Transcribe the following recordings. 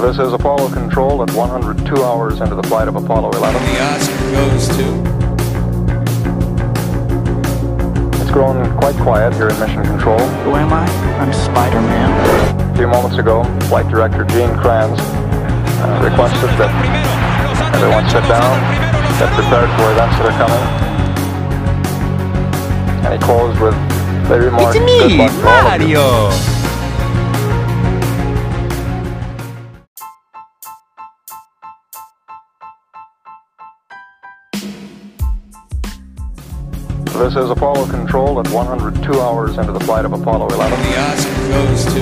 This is Apollo Control at 102 hours into the flight of Apollo 11. The Oscar goes to. It's grown quite quiet here in Mission Control. Who am I? I'm Spider-Man. A few moments ago, Flight Director Gene Kranz uh, requested that everyone sit down, get prepared for events that are coming. And he closed with the remark, It's me, luck all of you." Mario. This is Apollo Control at 102 hours into the flight of Apollo 11. The Oscar goes to.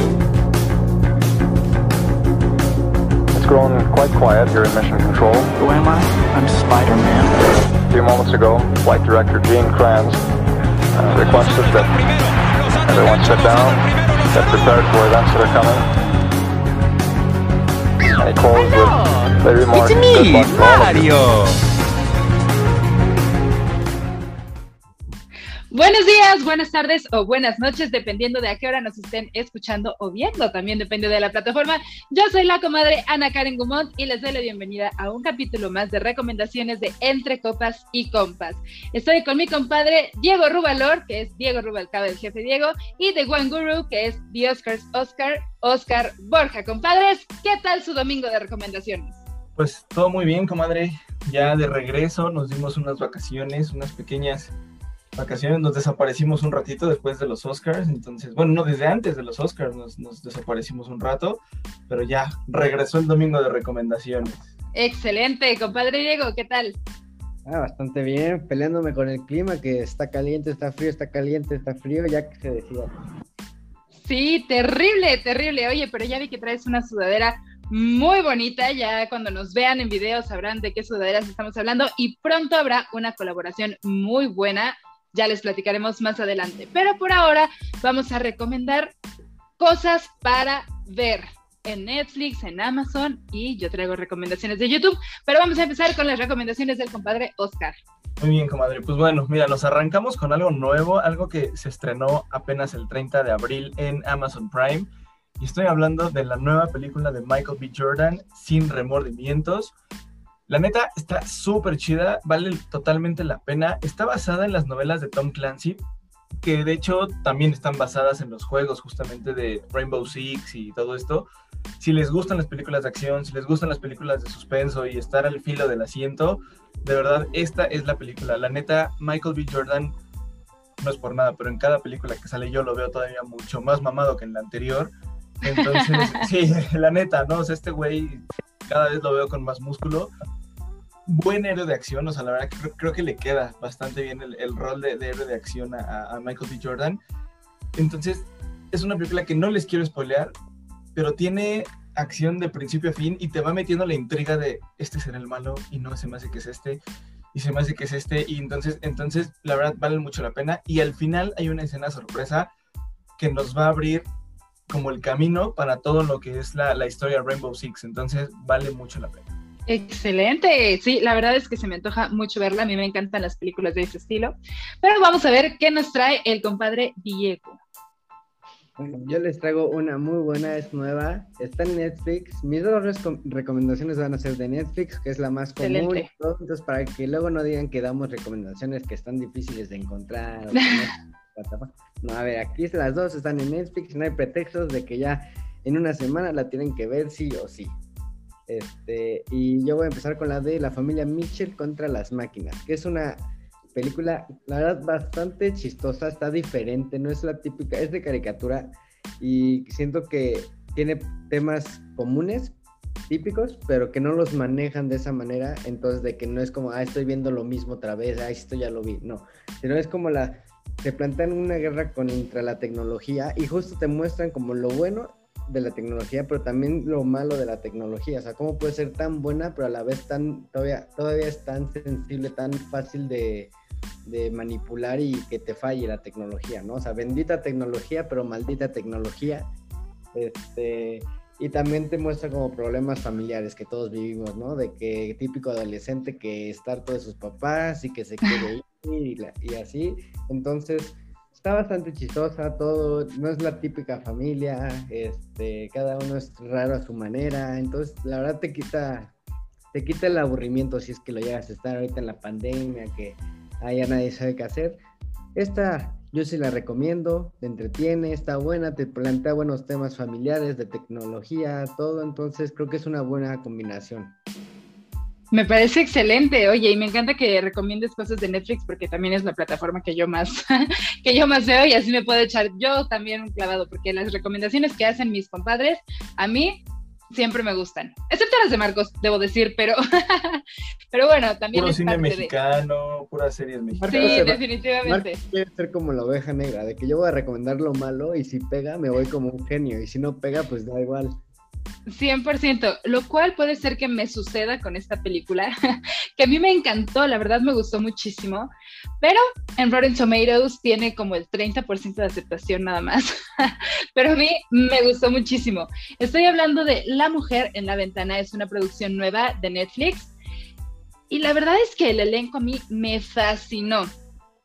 It's grown quite quiet here in Mission Control. Who am I? I'm Spider-Man. A few moments ago, Flight Director Gene Kranz uh, requested that everyone sit down, get prepared for events that are coming. And he closed with the remark, It's "Good me, luck to all of you." Mario. Buenos días, buenas tardes o buenas noches, dependiendo de a qué hora nos estén escuchando o viendo, también depende de la plataforma. Yo soy la comadre Ana Karen Gumont y les doy la bienvenida a un capítulo más de recomendaciones de Entre Copas y Compas. Estoy con mi compadre Diego Rubalor, que es Diego Rubalcaba, el jefe Diego, y de One Guru, que es The Oscars Oscar, Oscar Borja. Compadres, ¿qué tal su domingo de recomendaciones? Pues todo muy bien, comadre. Ya de regreso nos dimos unas vacaciones, unas pequeñas vacaciones. Nos desaparecimos un ratito después de los Oscars. Entonces, bueno, no desde antes de los Oscars nos, nos desaparecimos un rato, pero ya regresó el domingo de recomendaciones. Excelente, compadre Diego, ¿qué tal? Ah, bastante bien, peleándome con el clima, que está caliente, está frío, está caliente, está frío, ya que se decida. Sí, terrible, terrible. Oye, pero ya vi que traes una sudadera muy bonita. Ya cuando nos vean en video sabrán de qué sudaderas estamos hablando y pronto habrá una colaboración muy buena. Ya les platicaremos más adelante. Pero por ahora vamos a recomendar cosas para ver en Netflix, en Amazon y yo traigo recomendaciones de YouTube. Pero vamos a empezar con las recomendaciones del compadre Oscar. Muy bien, comadre. Pues bueno, mira, nos arrancamos con algo nuevo, algo que se estrenó apenas el 30 de abril en Amazon Prime. Y estoy hablando de la nueva película de Michael B. Jordan, Sin Remordimientos. La neta está súper chida, vale totalmente la pena. Está basada en las novelas de Tom Clancy, que de hecho también están basadas en los juegos justamente de Rainbow Six y todo esto. Si les gustan las películas de acción, si les gustan las películas de suspenso y estar al filo del asiento, de verdad, esta es la película. La neta, Michael B. Jordan, no es por nada, pero en cada película que sale yo lo veo todavía mucho más mamado que en la anterior. Entonces, sí, la neta, ¿no? O sea, este güey cada vez lo veo con más músculo. Buen héroe de acción, o sea, la verdad que creo, creo que le queda bastante bien el, el rol de, de, héroe de acción a, a, Michael B. Jordan. Entonces, es una película que no les quiero spoilear, pero tiene acción de principio a fin y te va metiendo la intriga de este será el malo y no se me hace que es este y se me hace que es este y entonces entonces la verdad vale mucho la pena y al final hay una escena sorpresa que nos va a abrir como el camino para todo lo que es la, la historia Rainbow Six entonces vale mucho la pena Excelente, sí, la verdad es que se me antoja mucho verla, a mí me encantan las películas de ese estilo, pero vamos a ver qué nos trae el compadre Diego. Bueno, yo les traigo una muy buena, es nueva, está en Netflix. Mis dos recomendaciones van a ser de Netflix, que es la más común. Excelente. Entonces, para que luego no digan que damos recomendaciones que están difíciles de encontrar. no, no, a ver, aquí las dos están en Netflix, no hay pretextos de que ya en una semana la tienen que ver sí o sí. Este, y yo voy a empezar con la de la familia Mitchell contra las máquinas, que es una película, la verdad, bastante chistosa, está diferente, no es la típica, es de caricatura y siento que tiene temas comunes, típicos, pero que no los manejan de esa manera, entonces de que no es como, ah, estoy viendo lo mismo otra vez, ah, esto ya lo vi, no, sino es como la, te plantean una guerra contra la tecnología y justo te muestran como lo bueno de la tecnología, pero también lo malo de la tecnología, o sea, cómo puede ser tan buena, pero a la vez tan, todavía, todavía es tan sensible, tan fácil de, de manipular y que te falle la tecnología, ¿no? O sea, bendita tecnología, pero maldita tecnología. Este, y también te muestra como problemas familiares que todos vivimos, ¿no? De que típico adolescente que está harto de sus papás y que se quiere ir y, la, y así. Entonces, está bastante chistosa, todo, no es la típica familia, este, cada uno es raro a su manera, entonces la verdad te quita, te quita el aburrimiento si es que lo llegas a estar ahorita en la pandemia, que ya nadie sabe qué hacer. Esta yo sí la recomiendo, te entretiene, está buena, te plantea buenos temas familiares, de tecnología, todo, entonces creo que es una buena combinación. Me parece excelente, oye, y me encanta que recomiendes cosas de Netflix porque también es la plataforma que yo más, que yo más veo y así me puedo echar yo también un clavado, porque las recomendaciones que hacen mis compadres, a mí siempre me gustan, excepto las de Marcos, debo decir, pero, pero bueno, también Puro es cine parte de- mexicano, puras series mexicanas. Sí, definitivamente. Marco quiere ser como la oveja negra, de que yo voy a recomendar lo malo y si pega me voy como un genio y si no pega pues da igual. 100%, lo cual puede ser que me suceda con esta película, que a mí me encantó, la verdad me gustó muchísimo, pero en Rotten Tomatoes tiene como el 30% de aceptación nada más, pero a mí me gustó muchísimo. Estoy hablando de La Mujer en la Ventana, es una producción nueva de Netflix y la verdad es que el elenco a mí me fascinó.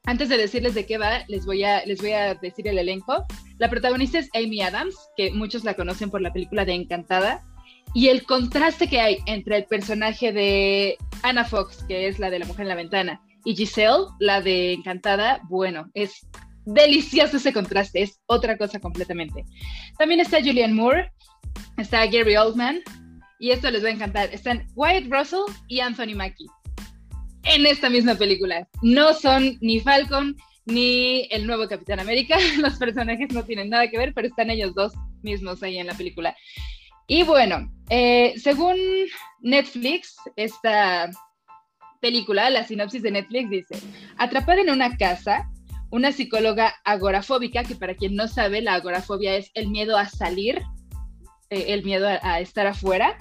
Antes de decirles de qué va, les voy a, les voy a decir el elenco. La protagonista es Amy Adams, que muchos la conocen por la película de Encantada, y el contraste que hay entre el personaje de Anna Fox, que es la de la mujer en la ventana, y Giselle, la de Encantada, bueno, es delicioso ese contraste, es otra cosa completamente. También está Julianne Moore, está Gary Oldman, y esto les va a encantar, están Wyatt Russell y Anthony Mackie en esta misma película. No son ni Falcon ni el nuevo Capitán América. Los personajes no tienen nada que ver, pero están ellos dos mismos ahí en la película. Y bueno, eh, según Netflix, esta película, la sinopsis de Netflix dice, atrapada en una casa, una psicóloga agorafóbica, que para quien no sabe, la agorafobia es el miedo a salir, eh, el miedo a, estar afuera,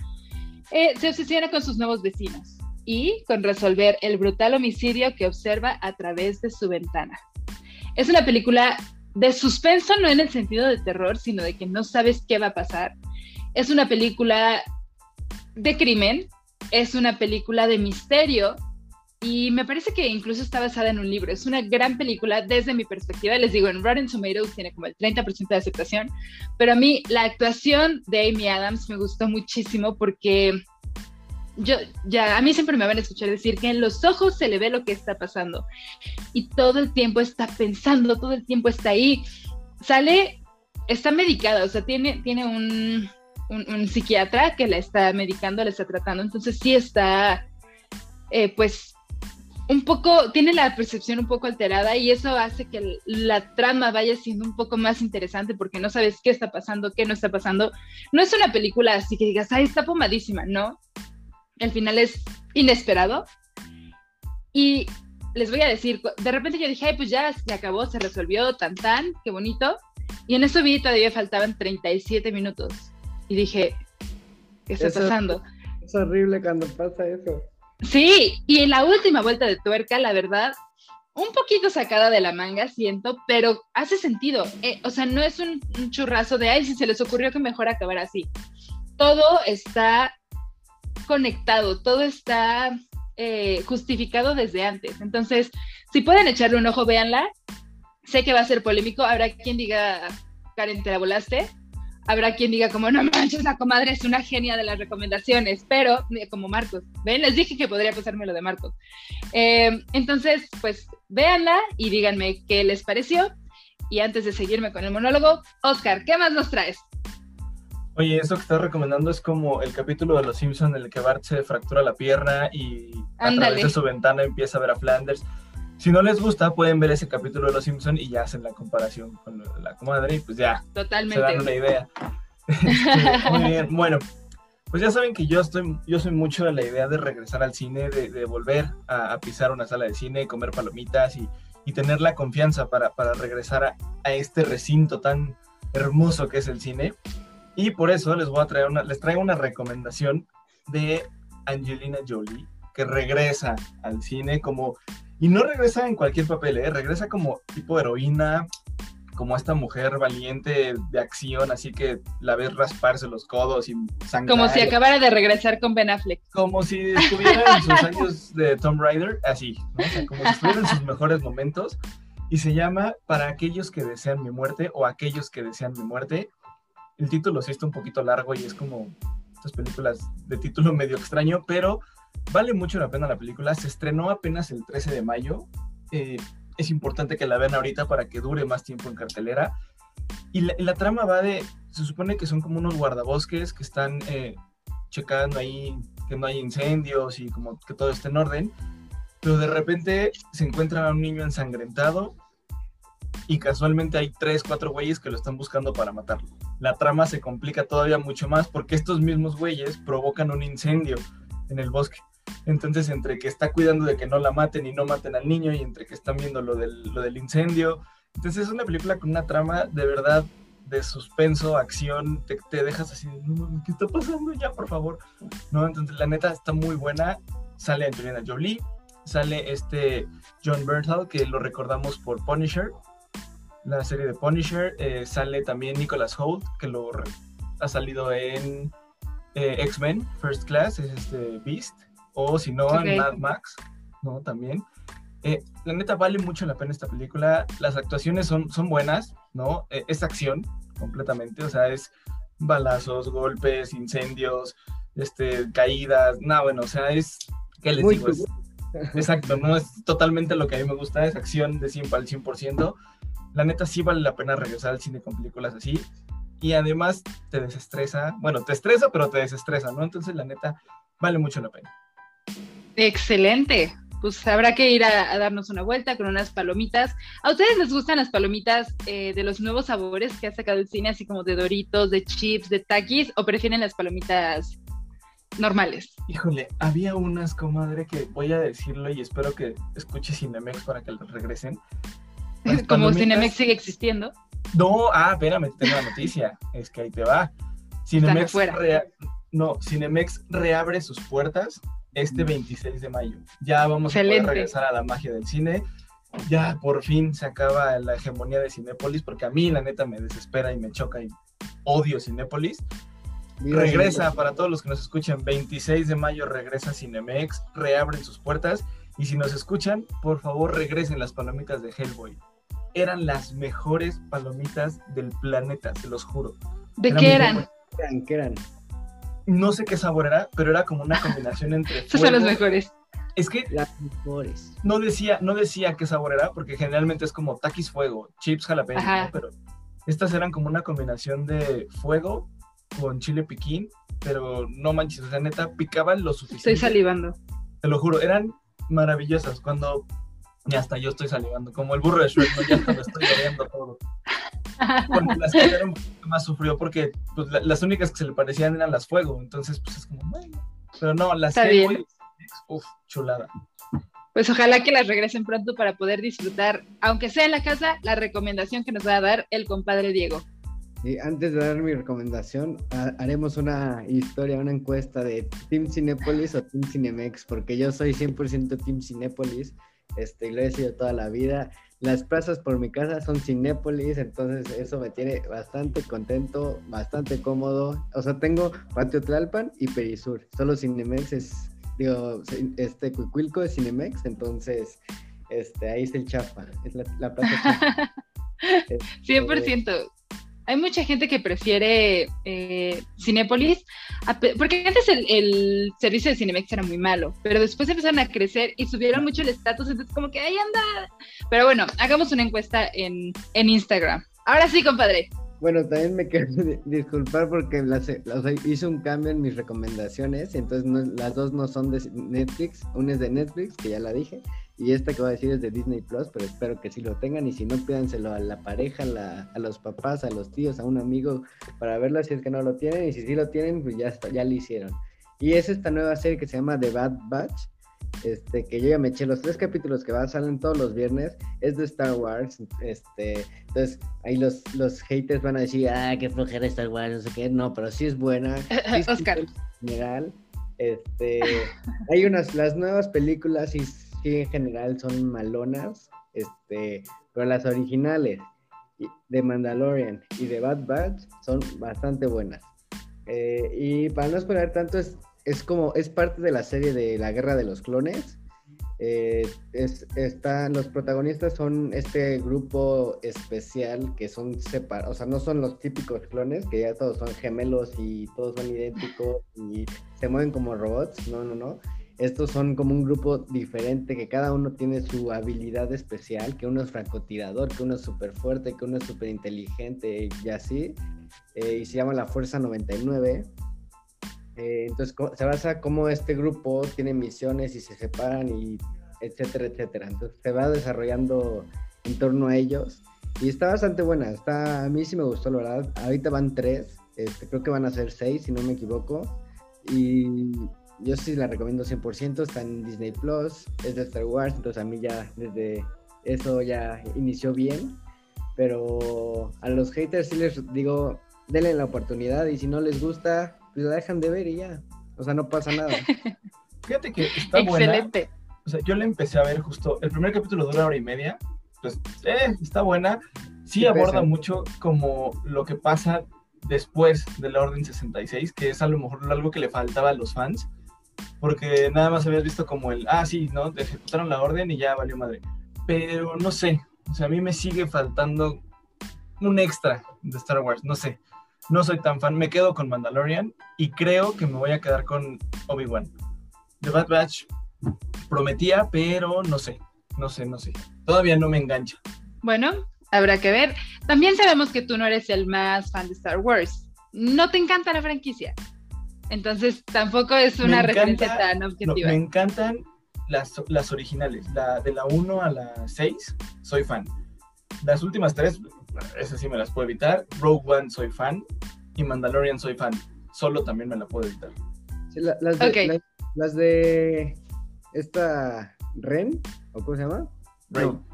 eh, se obsesiona con sus nuevos vecinos y con resolver el brutal homicidio que observa a través de su ventana. Es una película de suspenso, no en el sentido de terror, sino de que no sabes qué va a pasar. Es una película de crimen, es una película de misterio y me parece que incluso está basada en un libro. Es una gran película desde mi perspectiva. Les digo, en Rotten Tomatoes tiene como el 30% de aceptación, pero a mí la actuación de Amy Adams me gustó muchísimo porque yo ya a mí siempre me van a escuchar decir que en los ojos se le ve lo que está pasando y todo el tiempo está pensando, todo el tiempo está ahí. Sale, está medicada, o sea, tiene, tiene un, un, psiquiatra que la está medicando, la está tratando, entonces sí está, eh, pues, un poco, tiene la percepción un poco alterada y eso hace que la trama vaya siendo un poco más interesante porque no sabes qué está pasando, qué no está pasando. No es una película así que digas, ay, está pomadísima, no el final es inesperado. Y les voy a decir, de repente yo dije, ay, pues ya se acabó, se resolvió, tan tan, qué bonito. Y en eso vi todavía faltaban 37 minutos. Y dije, ¿qué está Eso- pasando? Es horrible cuando pasa eso. Sí, y en la última vuelta de tuerca, la verdad, un poquito sacada de la manga, siento, pero hace sentido. Eh, o sea, no es un, un churrazo de, ay, si se les ocurrió que mejor acabar así. Todo está conectado, todo está eh, justificado desde antes. Entonces, si pueden echarle un ojo, véanla. Sé que va a ser polémico. Habrá quien diga, Karen, te la volaste. Habrá quien diga como, no manches, la comadre es una genia de las recomendaciones, pero eh, como Marcos, ven, les dije que podría pasarme lo de Marcos. Eh, entonces, pues véanla y díganme qué les pareció. Y antes de seguirme con el monólogo, Oscar, ¿qué más nos traes? Oye, esto que estás recomendando es como el capítulo de Los Simpson en el que Bart se fractura la pierna y a través de su ventana empieza a ver a Flanders. Si no les gusta, pueden ver ese capítulo de Los Simpson y ya hacen la comparación con la comadre y pues ya se dan Totalmente. una idea. Este, muy bien, bueno, pues ya saben que yo estoy, yo soy mucho de la idea de regresar al cine, de, de volver a, a pisar una sala de cine, comer palomitas y, y tener la confianza para, para regresar a, a este recinto tan hermoso que es el cine. Y por eso les voy a traer una, les traigo una recomendación de Angelina Jolie, que regresa al cine como, y no regresa en cualquier papel, ¿eh? regresa como tipo heroína, como esta mujer valiente de acción, así que la ves rasparse los codos y sangrar. Como si acabara de regresar con Ben Affleck. Como si estuviera en sus años de Tomb Raider, así, ¿no? O sea, como si estuviera en sus mejores momentos. y se llama Para aquellos que desean mi muerte o aquellos que desean mi muerte. El título sí está un poquito largo y es como estas películas de título medio extraño, pero vale mucho la pena la película. Se estrenó apenas el 13 de mayo. Eh, es importante que la vean ahorita para que dure más tiempo en cartelera. Y la, trama va de, se supone que son como unos guardabosques que están eh, checando ahí que no hay incendios y como que todo esté en orden, pero de repente se encuentran a un niño ensangrentado y casualmente hay tres, cuatro güeyes que lo están buscando para matarlo. La trama se complica todavía mucho más porque estos mismos güeyes provocan un incendio en el bosque. Entonces, entre que está cuidando de que no la maten y no maten al niño, y entre que están viendo lo del, lo del incendio. Entonces, es una película con una trama de verdad de suspenso, acción, te, te dejas así, ¿qué está pasando ya, por favor? No, entonces la neta está muy buena. Sale Angelina Jolie, sale este John Bernthal, que lo recordamos por Punisher, la serie de Punisher. Eh, sale también Nicholas Holt, que lo ha salido en eh, X-Men First Class, es este Beast, o si no, okay. en Mad Max, ¿no? También. Eh, la neta vale mucho la pena esta película. Las actuaciones son, son buenas, ¿no? Eh, es acción completamente, o sea, es balazos, golpes, incendios, este, caídas, nada, bueno, o sea, es, ¿qué les Muy digo? Es, exacto, no es totalmente lo que a mí me gusta, es acción de 100 al 100%. La neta sí vale la pena regresar al cine con películas así. Y además te desestresa, bueno, te estresa, pero te desestresa, ¿no? Entonces, la neta, vale mucho la pena. Excelente pues habrá que ir a, a, darnos una vuelta con unas palomitas. ¿A ustedes les gustan las palomitas eh, de los nuevos sabores que ha sacado el cine, así como de Doritos, de chips, de takis, o prefieren las palomitas normales? Híjole, había unas, comadre, que voy a decirlo y espero que escuche Cinemex para que las regresen. Las como. Cinemex sigue existiendo. No, ah, espérame, tengo la noticia. es que ahí te va. Cinemex, no, Cinemex reabre sus puertas este 26 de mayo. Ya vamos Excelente. a poder regresar a la magia del cine. Ya por fin se acaba la hegemonía de Cinépolis, porque a mí la neta me desespera y me choca y odio Cinépolis. Regresa, para todos los que nos escuchan, 26 de mayo regresa Cinemex, reabren sus puertas y si nos escuchan, por favor regresen las palomitas de Hellboy. Eran las mejores palomitas del planeta, se los juro. ¿De qué eran? ¿Qué eran? no sé qué sabor era, pero era como una combinación entre. Estos son los mejores. Es que las mejores. No decía, no decía qué sabor era, porque generalmente es como taquis fuego, chips jalapeños, ¿no? pero estas eran como una combinación de fuego con chile piquín, pero no manches, o sea, neta, picaban lo suficiente. Estoy salivando. Te lo juro, eran maravillosas. Cuando ya hasta yo estoy salivando, como el burro de Shrek, ¿no? ya hasta me estoy bebiendo todo. Bueno, las que un poquito más sufrió porque pues, la, las únicas que se le parecían eran las fuego, entonces pues es como, bueno, pero no, las Está que bien. uf, chulada. Pues ojalá que las regresen pronto para poder disfrutar, aunque sea en la casa, la recomendación que nos va a dar el compadre Diego. Y antes de dar mi recomendación, haremos una historia, una encuesta de Team Cinepolis o Team Cinemex, porque yo soy 100% Team Cinepolis, este, y lo he sido toda la vida. Las plazas por mi casa son Cinépolis, entonces eso me tiene bastante contento, bastante cómodo. O sea, tengo Patio Tlalpan y Perisur. Solo Cinemex es, digo, este Cuicuilco es Cinemex, entonces este, ahí es el chapa, es la, la plaza este, 100% hay mucha gente que prefiere eh, Cinépolis, porque antes el, servicio de Cinemex era muy malo, pero después empezaron a crecer y subieron mucho el estatus, entonces como que ahí anda. Pero bueno, hagamos una encuesta en, en Instagram. Ahora sí, compadre. Bueno, también me quiero disculpar porque las, hice un cambio en mis recomendaciones, entonces las dos no son de Netflix, una es de Netflix, que ya la dije, y esta que voy a decir es de Disney Plus, pero espero que sí lo tengan y si no, pídanselo a la pareja, a, los papás, a los tíos, a un amigo para verlo si es que no lo tienen y si sí lo tienen, pues ya, está, ya lo hicieron. Y es esta nueva serie que se llama The Bad Batch, este, que yo ya me eché los tres capítulos que van, salen todos los viernes, es de Star Wars, este, entonces ahí los, los haters van a decir, ah, qué flojera Star Wars, no sé qué, no, pero sí es buena. Sí Oscar. En general, este, hay unas, las nuevas películas sí en general son malonas, este, pero las originales de Mandalorian y de Bad Batch son bastante buenas. Eh, y para no esperar tanto, es, es como, es parte de la serie de la Guerra de los Clones. Eh, es, está, los protagonistas son este grupo especial que son separados, o sea, no son los típicos clones, que ya todos son gemelos y todos son idénticos y se mueven como robots. No, no, no. Estos son como un grupo diferente, que cada uno tiene su habilidad especial, que uno es francotirador, que uno es súper fuerte, que uno es súper inteligente y así. Eh, y se llama la Fuerza 99. Eh, entonces se basa cómo este grupo tiene misiones y se separan y etcétera, etcétera. Entonces se va desarrollando en torno a ellos. Y está bastante buena. Está, a mí sí me gustó, la verdad. Ahorita van tres. Este, creo que van a ser seis, si no me equivoco. Y yo sí la recomiendo 100%. Está en Disney Plus. Es de Star Wars. Entonces a mí ya desde eso ya inició bien. Pero a los haters sí les digo, denle la oportunidad. Y si no les gusta, pues la dejan de ver y ya. O sea, no pasa nada. Fíjate que está buena. Excelente. O sea, yo la empecé a ver justo. El primer capítulo dura hora y media. Pues, eh, está buena. Sí Sí aborda pesa. mucho como lo que pasa después de la Orden 66, que es a lo mejor algo que le faltaba a los fans. Porque nada más habías visto como el, ah, sí, ¿no? Te ejecutaron la orden y ya valió madre. Pero no sé. O sea, a mí me sigue faltando un extra de Star Wars. No sé. No soy tan fan. Me quedo con Mandalorian y creo que me voy a quedar con Obi-Wan. The Bad Batch prometía, pero no sé, no sé, no sé. Todavía no me engancha. Bueno, habrá que ver. También sabemos que tú no eres el más fan de Star Wars. No te encanta la franquicia. Entonces tampoco es una encanta- referencia tan No, objetiva. me encantan las, las originales. La, de la 1 a la 6, soy fan. Las últimas tres, esas sí me las puedo evitar. Rogue One, soy fan. Y Mandalorian, soy fan. Solo también me la puedo evitar. Sí, la- las, de, Ok. las, las de esta Ren, ¿o cómo se llama? Rey, No,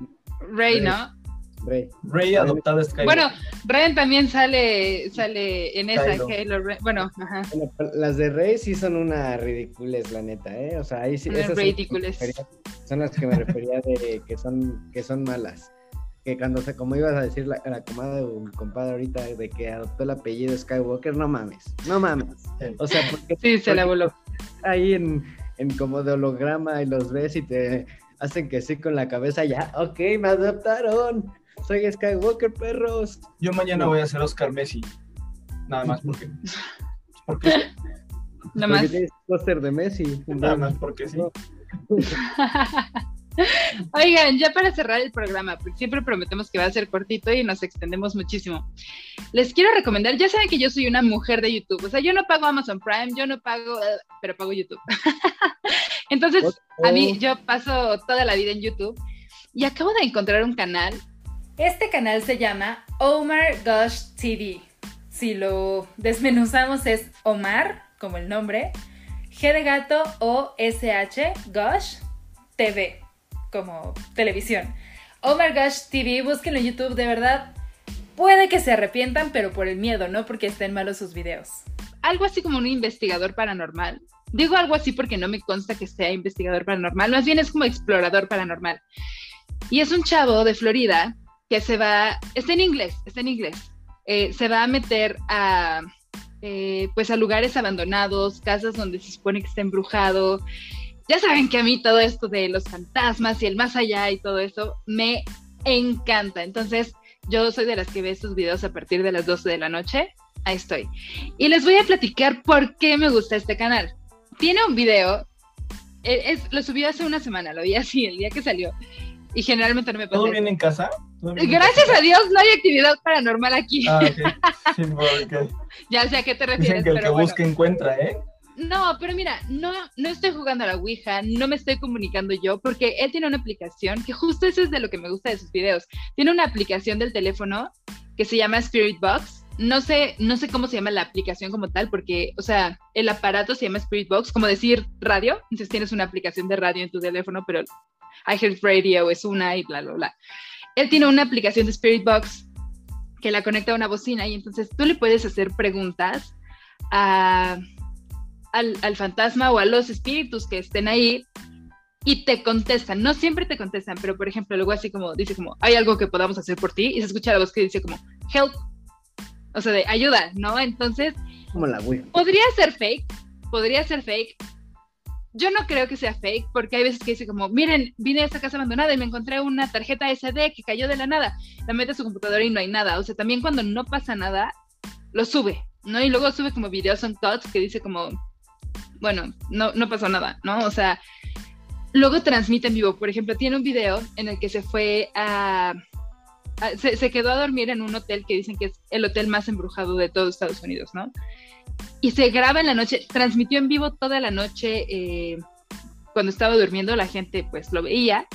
Rey, ¿no? Rey. Rey adoptada Skywalker. Bueno, Ren también sale, sale en esa, Kylo. Kylo Ren. Bueno, ajá. Las de Rey sí son una ridiculez, la neta, ¿eh? O sea, ahí sí. Esas son las que me ridiculez. refería- Son las que me refería de que son, que son malas. Que cuando se, como ibas a decir la, la comadre de un compadre ahorita de que adoptó el apellido Skywalker, no mames, no mames. O sea, porque Sí, se la voló. ahí en, en como de holograma y los ves y te hacen que sí con la cabeza, ya, ok, me adoptaron. Soy Skywalker, perros. Yo mañana voy a ser Oscar Messi. Nada más porque. Porque sí, Nada Porque más. tienes póster de Messi. nada más porque sí. Oigan, ya para cerrar el programa, porque siempre prometemos que va a ser cortito y nos extendemos muchísimo. Les quiero recomendar, ya saben que yo soy una mujer de YouTube, o sea, yo no pago Amazon Prime, yo no pago, eh, pero pago YouTube. Entonces, a mí yo paso toda la vida en YouTube y acabo de encontrar un canal. Este canal se llama Omar Gosh TV. Si lo desmenuzamos es Omar, como el nombre, G de gato o SH Gosh TV, como televisión. Omar Gosh TV, búsquenlo en YouTube, de verdad. Puede que se arrepientan, pero por el miedo, no porque estén malos sus videos. Algo así como un investigador paranormal. Digo algo así porque no me consta que sea investigador paranormal, más bien es como explorador paranormal. Y es un chavo de Florida que se va, está en inglés, está en inglés, eh, se va a meter a, eh, pues a lugares abandonados, casas donde se supone que está embrujado. Ya saben que a mí todo esto de los fantasmas y el más allá y todo eso me encanta. Entonces, yo soy de las que ve estos videos a partir de las 12 de la noche. Ahí estoy. Y les voy a platicar por qué me gusta este canal. Tiene un video, eh, es, lo subió hace una semana, lo vi así el día que salió. Y generalmente no me pasa. ¿Todo bien en casa? ¿Todo bien en Gracias casa? a Dios no hay actividad paranormal aquí. Ah, ok. Sí, porque Ya sé a qué te refieres, Dicen que el pero que bueno. busca encuentra, ¿eh? No, pero mira, no, no estoy jugando a la Ouija, no me estoy comunicando yo, porque él tiene una aplicación, que justo eso es de lo que me gusta de sus videos. Tiene una aplicación del teléfono que se llama Spirit Box. No sé, no sé cómo se llama la aplicación como tal, porque, o sea, el aparato se llama Spirit Box, como decir radio. Entonces tienes una aplicación de radio en tu teléfono, pero iHeartRadio es una y bla, bla, bla. Él tiene una aplicación de Spirit Box que la conecta a una bocina y entonces tú le puedes hacer preguntas a, al, al fantasma o a los espíritus que estén ahí y te contestan. No siempre te contestan, pero por ejemplo, luego así como dice como, hay algo que podamos hacer por ti y se escucha la voz que dice como, help, o sea, de ayuda, ¿no? Entonces, Como la Wii. podría ser fake, podría ser fake, yo no creo que sea fake, porque hay veces que dice como, miren, vine a esta casa abandonada y me encontré una tarjeta SD que cayó de la nada. La mete a su computadora y no hay nada. O sea, también cuando no pasa nada, lo sube, ¿no? Y luego sube como videos on thoughts que dice como, bueno, no, no pasó nada, ¿no? O sea, luego transmite en vivo. Por ejemplo, tiene un video en el que se fue a... se, quedó a dormir en un hotel que dicen que es el hotel más embrujado de todo Estados Unidos, ¿no? Y se graba en la noche, transmitió en vivo toda la noche eh, cuando estaba durmiendo, la gente pues lo veía.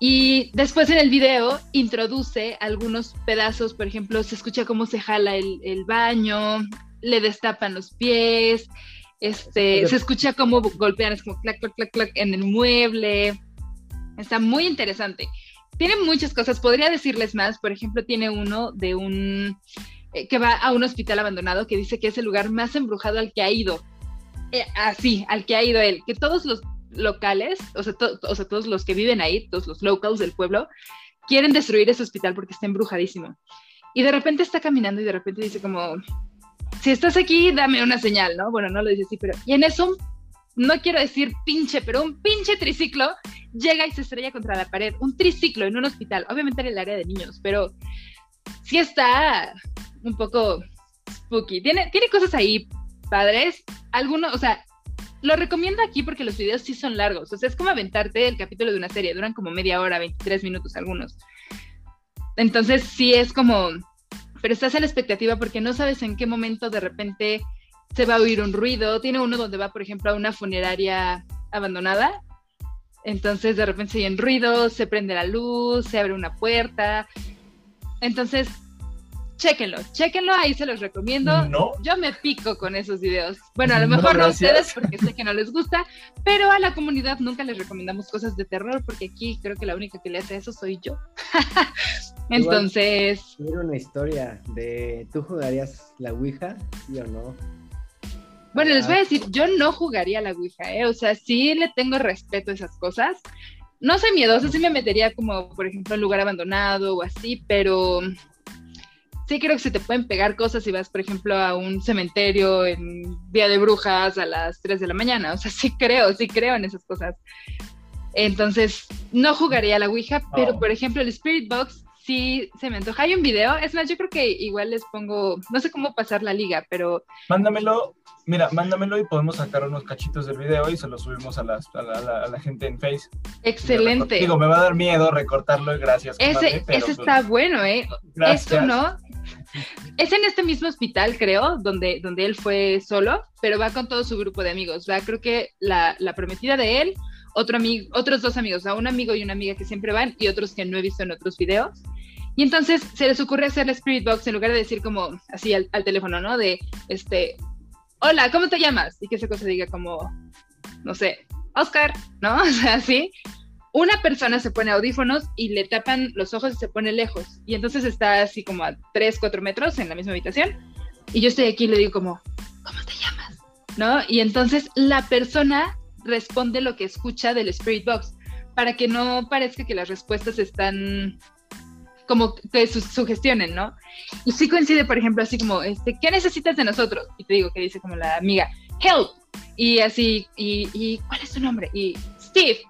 Y después en el video introduce algunos pedazos, por ejemplo, se escucha cómo se jala el baño, le destapan los pies, este, se escucha cómo golpean, es como clac, clac, clac, clac en el mueble. Está muy interesante. Tiene muchas cosas, podría decirles más, por ejemplo, tiene uno de un eh, que va a un hospital abandonado que dice que es el lugar más embrujado al que ha ido. Eh, así, al que ha ido él, que todos los locales, o sea, todos los que viven ahí, todos los locals del pueblo, quieren destruir ese hospital porque está embrujadísimo. Y de repente está caminando y de repente dice como, si estás aquí, dame una señal, ¿no? Bueno, no lo dice así, pero... Y en eso, no quiero decir pinche, pero un pinche triciclo llega y se estrella contra la pared. Un triciclo en un hospital, obviamente en el área de niños, pero sí está un poco spooky. Tiene, tiene cosas ahí padres. Algunos, o sea, lo recomiendo aquí porque los videos sí son largos. O sea, es como aventarte el capítulo de una serie. Duran como media hora, 23 minutos algunos. Entonces sí es como... Pero estás a la expectativa porque no sabes en qué momento de repente se va a oír un ruido. Tiene uno donde va, por ejemplo, a una funeraria abandonada. Entonces de repente se oyen ruidos, se prende la luz, se abre una puerta. Entonces chéquenlo, chéquenlo, ahí se los recomiendo. No. Yo me pico con esos videos. Bueno, a lo mejor no, a ustedes porque sé que no les gusta, pero a la comunidad nunca les recomendamos cosas de terror porque aquí creo que la única que le hace eso soy yo. Entonces... Igual, una historia de, ¿tú jugarías la Ouija, sí o no? Bueno, les voy a decir, yo no jugaría la Ouija, ¿eh? O sea, sí le tengo respeto a esas cosas. No soy miedosa, sí me metería como, por ejemplo, en lugar abandonado o así, pero sí creo que se te pueden pegar cosas si vas, por ejemplo, a un cementerio en Día de Brujas a las 3 de la mañana. O sea, sí creo, sí creo en esas cosas. Entonces, no jugaría a la Ouija, pero por ejemplo, el Spirit Box sí se me antoja. Hay un video, es más, yo creo que igual les pongo, no sé cómo pasar la liga, pero... Mándamelo, mira, mándamelo y podemos sacar unos cachitos del video y se los subimos a, las, a, la, a la, gente en Face. Excelente. Digo, me va a dar miedo recortarlo gracias. Ese, pero, ese está pues, bueno, ¿eh? Gracias. Esto no. Es en este mismo hospital, creo, donde, donde él fue solo, pero va con todo su grupo de amigos. Va, creo que la, la prometida de él, otro amigo, otros dos amigos, sea, un amigo y una amiga que siempre van y otros que no he visto en otros videos. Y entonces se les ocurre hacer la Spirit Box en lugar de decir como así al, al, teléfono, ¿no? De, este, hola, ¿cómo te llamas? Y que esa cosa diga como, no sé, Oscar, ¿no? O sea, así. Una persona se pone audífonos y le tapan los ojos y se pone lejos. Y entonces está así como a 3, 4 metros en la misma habitación. Y yo estoy aquí y le digo como, ¿cómo te llamas? ¿No? Y entonces la persona responde lo que escucha del Spirit Box para que no parezca que las respuestas están como te su sugestionen, ¿no? Y sí coincide, por ejemplo, así como, este, ¿qué necesitas de nosotros? Y te digo que dice como la amiga, help. Y así, y, y ¿cuál es tu nombre? Y Steve.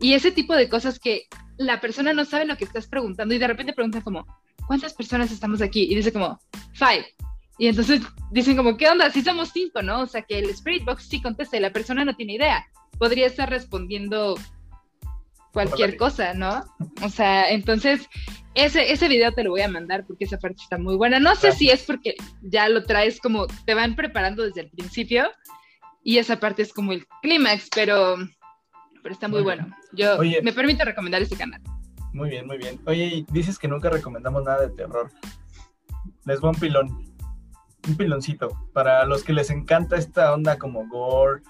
Y ese tipo de cosas que la persona no sabe lo que estás preguntando y de repente preguntan como, ¿cuántas personas estamos aquí? Y dice como, five. Y entonces dicen como, ¿qué onda? Sí somos cinco, ¿no? O sea, que el Spirit Box sí contesta y la persona no tiene idea. Podría estar respondiendo cualquier cosa, ¿no? O sea, entonces ese, ese video te lo voy a mandar porque esa parte está muy buena. No sé si es porque ya lo traes como, te van preparando desde el principio y esa parte es como el clímax, pero, pero está muy, muy bueno. Yo Oye, me permito recomendar este canal. Muy bien, muy bien. Oye, dices que nunca recomendamos nada de terror. Les voy un pilón. Un piloncito. Para los que les encanta esta onda como gore,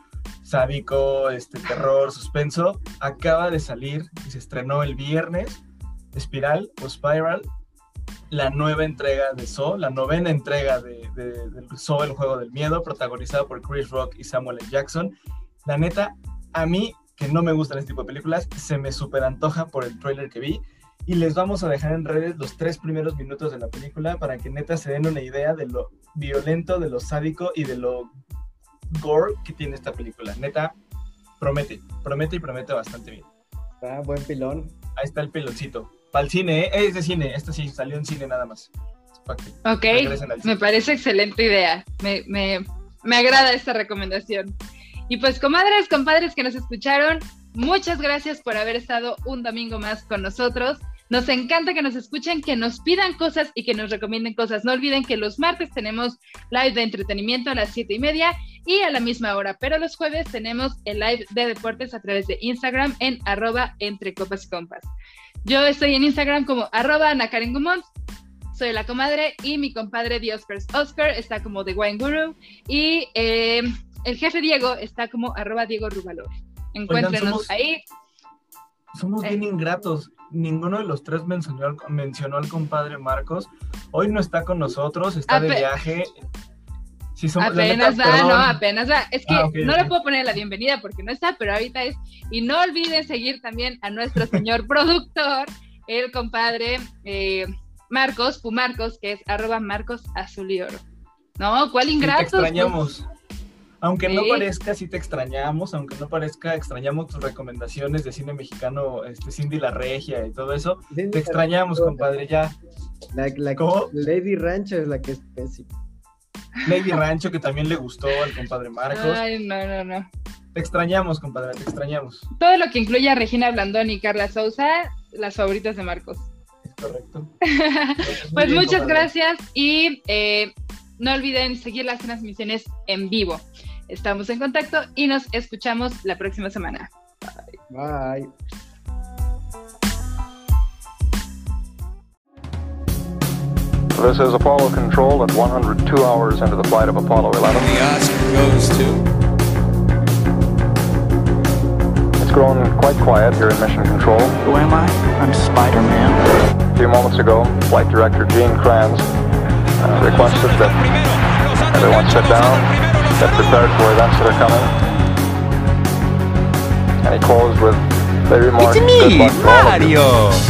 sádico, este, terror, suspenso, acaba de salir y se estrenó el viernes Espiral o Spiral, la nueva entrega de Saw, la novena entrega de, de, de Saw, el juego del miedo, protagonizada por Chris Rock y Samuel L. Jackson. La neta, a mí, que no me gustan este tipo de películas, se me super antoja por el trailer que vi. Y les vamos a dejar en redes los tres primeros minutos de la película para que neta se den una idea de lo violento, de lo sádico y de lo gore que tiene esta película. Neta, promete, promete y promete bastante bien. Está buen pilón. Ahí está el peloncito. Para el cine, ¿eh? Es de cine, este sí, salió en cine nada más. Ok, me parece excelente idea. Me, me, me agrada esta recomendación. Y pues, comadres, compadres que nos escucharon, muchas gracias por haber estado un domingo más con nosotros. Nos encanta que nos escuchen, que nos pidan cosas y que nos recomienden cosas. No olviden que los martes tenemos live de entretenimiento a las siete y media y a la misma hora, pero los jueves tenemos el live de deportes a través de Instagram en arroba entre copas y compas. Yo estoy en Instagram como arroba soy la comadre y mi compadre The Oscars Oscar está como The Wine Guru y eh, el jefe Diego está como arroba Diego Rubalor. Encuéntrenos somos- ahí. Somos bien Eh. ingratos. Ninguno de los tres mencionó al, mencionó al compadre Marcos. Hoy no está con nosotros, está de viaje. Sí, somos, Apenas neta, va, perdón. no, apenas va. Es que Ah, no le puedo poner la bienvenida porque no está, pero ahorita es. Y no olviden seguir también a nuestro señor productor, el compadre eh, Marcos, Pumarcos, que es arroba Marcos Azul y Oro. No, ¿cuál Sí, ingrato? te extrañamos. Aunque no parezca, sí te extrañamos, aunque no parezca, extrañamos tus recomendaciones de cine mexicano, este Cindy la Regia y todo eso. Te extrañamos, compadre, ya. La, la- ¿Cómo? Lady Rancho es la que es pésima. Lady Rancho, que también le gustó al compadre Marcos. Ay, no, no, no. Te extrañamos, compadre, te extrañamos. Todo lo que incluye a Regina Blandón y Carla Souza, las favoritas de Marcos. Es correcto. Pues bien, muchas compadre. gracias y eh, no olviden seguir las transmisiones en vivo. Estamos en contacto y nos escuchamos la próxima semana. Bye. This is Apollo Control at 102 hours into the flight of Apollo 11. The Oscar goes to It's grown quite quiet here in Mission Control. Who am I? I'm Spider-Man. A few moments ago, Flight Director Gene Kranz uh, requested that everyone sit down, get prepared for events that are coming. And he closed with the remark, It's me, luck all of you." Mario!